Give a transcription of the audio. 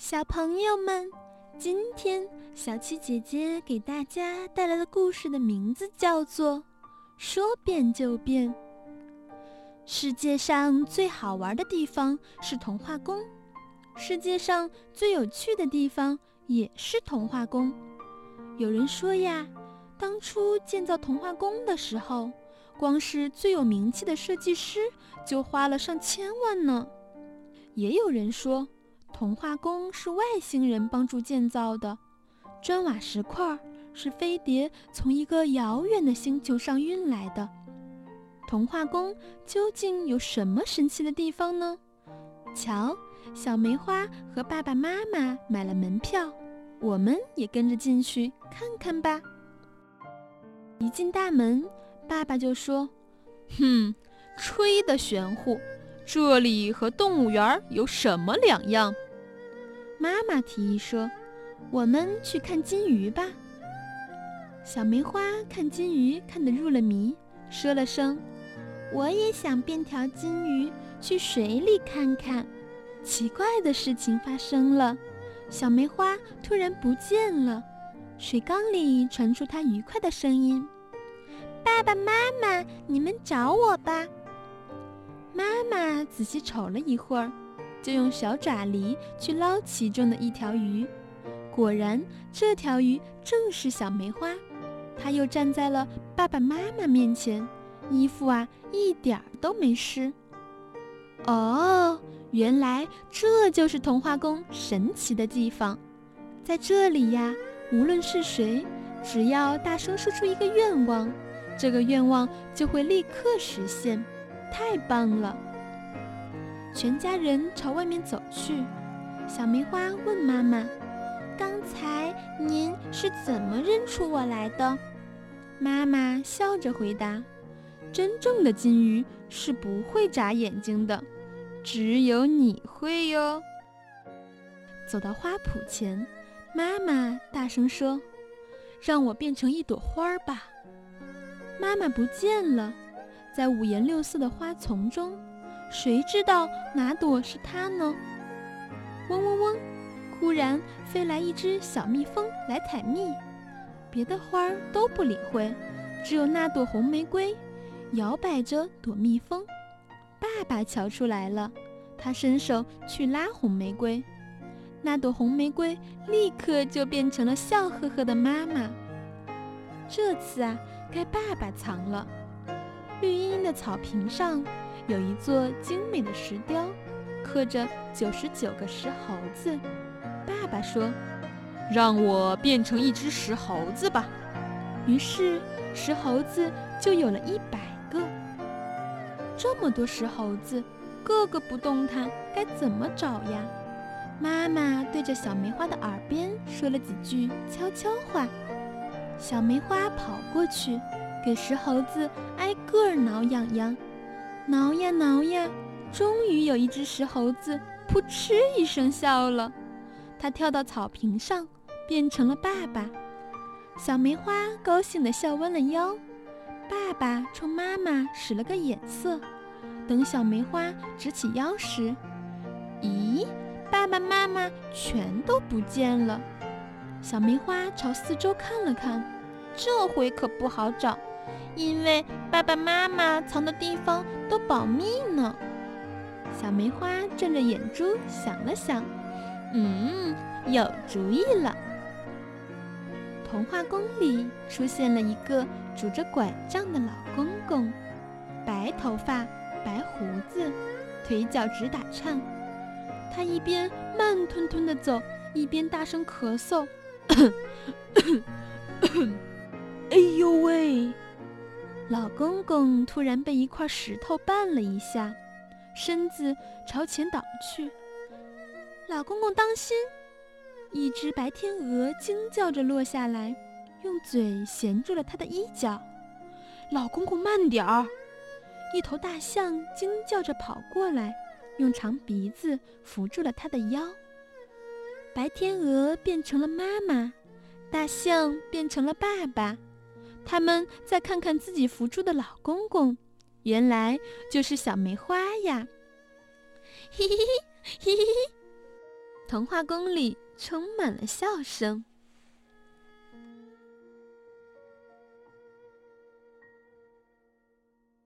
小朋友们，今天小七姐姐给大家带来的故事的名字叫做《说变就变》。世界上最好玩的地方是童话宫，世界上最有趣的地方也是童话宫。有人说呀，当初建造童话宫的时候，光是最有名气的设计师就花了上千万呢。也有人说。童话宫是外星人帮助建造的，砖瓦石块是飞碟从一个遥远的星球上运来的。童话宫究竟有什么神奇的地方呢？瞧，小梅花和爸爸妈妈买了门票，我们也跟着进去看看吧。一进大门，爸爸就说：“哼，吹的玄乎。”这里和动物园有什么两样？妈妈提议说：“我们去看金鱼吧。”小梅花看金鱼看得入了迷，说了声：“我也想变条金鱼去水里看看。”奇怪的事情发生了，小梅花突然不见了，水缸里传出它愉快的声音：“爸爸妈妈，你们找我吧。”妈妈仔细瞅了一会儿，就用小爪梨去捞其中的一条鱼。果然，这条鱼正是小梅花。它又站在了爸爸妈妈面前，衣服啊一点儿都没湿。哦，原来这就是童话宫神奇的地方。在这里呀，无论是谁，只要大声说出一个愿望，这个愿望就会立刻实现。太棒了！全家人朝外面走去。小梅花问妈妈：“刚才您是怎么认出我来的？”妈妈笑着回答：“真正的金鱼是不会眨眼睛的，只有你会哟。”走到花圃前，妈妈大声说：“让我变成一朵花吧！”妈妈不见了。在五颜六色的花丛中，谁知道哪朵是它呢？嗡嗡嗡！忽然飞来一只小蜜蜂来采蜜，别的花儿都不理会，只有那朵红玫瑰摇摆着躲蜜蜂。爸爸瞧出来了，他伸手去拉红玫瑰，那朵红玫瑰立刻就变成了笑呵呵的妈妈。这次啊，该爸爸藏了。绿茵茵的草坪上，有一座精美的石雕，刻着九十九个石猴子。爸爸说：“让我变成一只石猴子吧。”于是石猴子就有了一百个。这么多石猴子，个个不动弹，该怎么找呀？妈妈对着小梅花的耳边说了几句悄悄话。小梅花跑过去。给石猴子挨个挠痒痒，挠呀挠呀，终于有一只石猴子扑哧一声笑了。它跳到草坪上，变成了爸爸。小梅花高兴地笑弯了腰。爸爸冲妈妈使了个眼色。等小梅花直起腰时，咦，爸爸妈妈全都不见了。小梅花朝四周看了看，这回可不好找。因为爸爸妈妈藏的地方都保密呢。小梅花转着眼珠想了想，嗯，有主意了。童话宫里出现了一个拄着拐杖的老公公，白头发，白胡子，腿脚直打颤。他一边慢吞吞地走，一边大声咳嗽。咳咳咳哎呦喂！老公公突然被一块石头绊了一下，身子朝前倒去。老公公当心！一只白天鹅惊叫着落下来，用嘴衔住了他的衣角。老公公慢点儿！一头大象惊叫着跑过来，用长鼻子扶住了他的腰。白天鹅变成了妈妈，大象变成了爸爸。他们再看看自己扶住的老公公，原来就是小梅花呀！嘿嘿嘿，嘿嘿嘿。童话宫里充满了笑声。